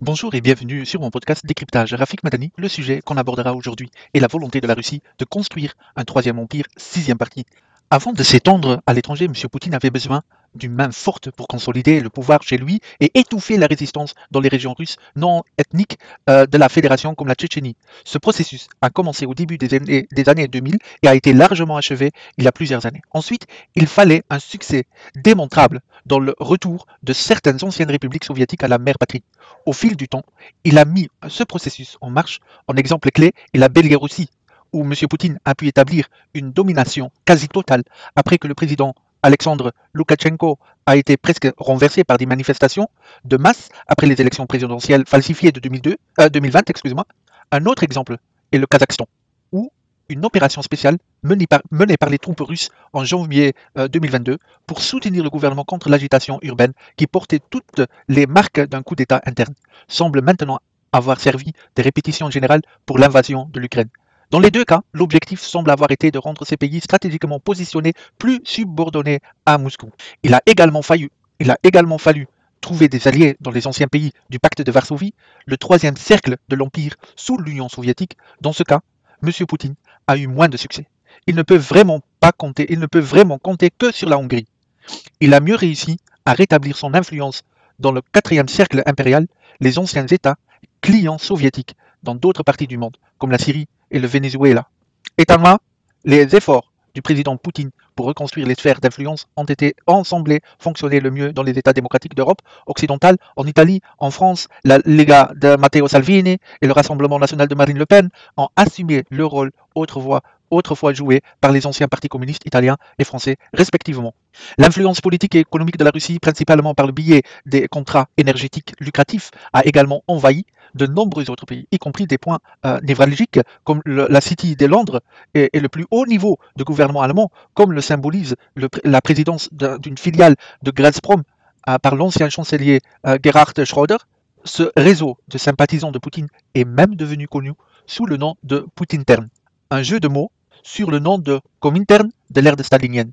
Bonjour et bienvenue sur mon podcast Décryptage Rafik Madani. Le sujet qu'on abordera aujourd'hui est la volonté de la Russie de construire un troisième empire, sixième partie. Avant de s'étendre à l'étranger, M. Poutine avait besoin d'une main forte pour consolider le pouvoir chez lui et étouffer la résistance dans les régions russes non ethniques euh, de la fédération comme la Tchétchénie. Ce processus a commencé au début des années, des années 2000 et a été largement achevé il y a plusieurs années. Ensuite, il fallait un succès démontrable dans le retour de certaines anciennes républiques soviétiques à la mère patrie. Au fil du temps, il a mis ce processus en marche. En exemple clé est la Biélorussie, où M. Poutine a pu établir une domination quasi totale après que le président Alexandre Loukachenko a été presque renversé par des manifestations de masse après les élections présidentielles falsifiées de 2002, 2020. Excusez-moi. Un autre exemple est le Kazakhstan, où une opération spéciale menée par, menée par les troupes russes en janvier 2022 pour soutenir le gouvernement contre l'agitation urbaine qui portait toutes les marques d'un coup d'État interne, semble maintenant avoir servi de répétition générale pour l'invasion de l'Ukraine. Dans les deux cas, l'objectif semble avoir été de rendre ces pays stratégiquement positionnés plus subordonnés à Moscou. Il a également fallu, trouver des alliés dans les anciens pays du pacte de Varsovie, le troisième cercle de l'Empire sous l'Union soviétique. Dans ce cas, M. Poutine a eu moins de succès. Il ne peut vraiment pas compter, il ne peut vraiment compter que sur la Hongrie. Il a mieux réussi à rétablir son influence dans le quatrième cercle impérial, les anciens États clients soviétiques dans d'autres parties du monde, comme la Syrie et le Venezuela. Étonnamment, les efforts du président Poutine pour reconstruire les sphères d'influence ont été ensemblés fonctionner le mieux dans les États démocratiques d'Europe occidentale, en Italie, en France, la Lega de Matteo Salvini et le Rassemblement national de Marine Le Pen ont assumé le rôle autrefois autrefois joué par les anciens partis communistes italiens et français respectivement. L'influence politique et économique de la Russie, principalement par le biais des contrats énergétiques lucratifs, a également envahi de nombreux autres pays, y compris des points euh, névralgiques comme la City de Londres et, le plus haut niveau de gouvernement allemand, comme le symbolise la présidence d'une filiale de Gazprom euh, par l'ancien chancelier euh, Gerhard Schröder. Ce réseau de sympathisants de Poutine est même devenu connu sous le nom de Poutintern, un jeu de mots sur le nom de Comintern de l'ère stalinienne.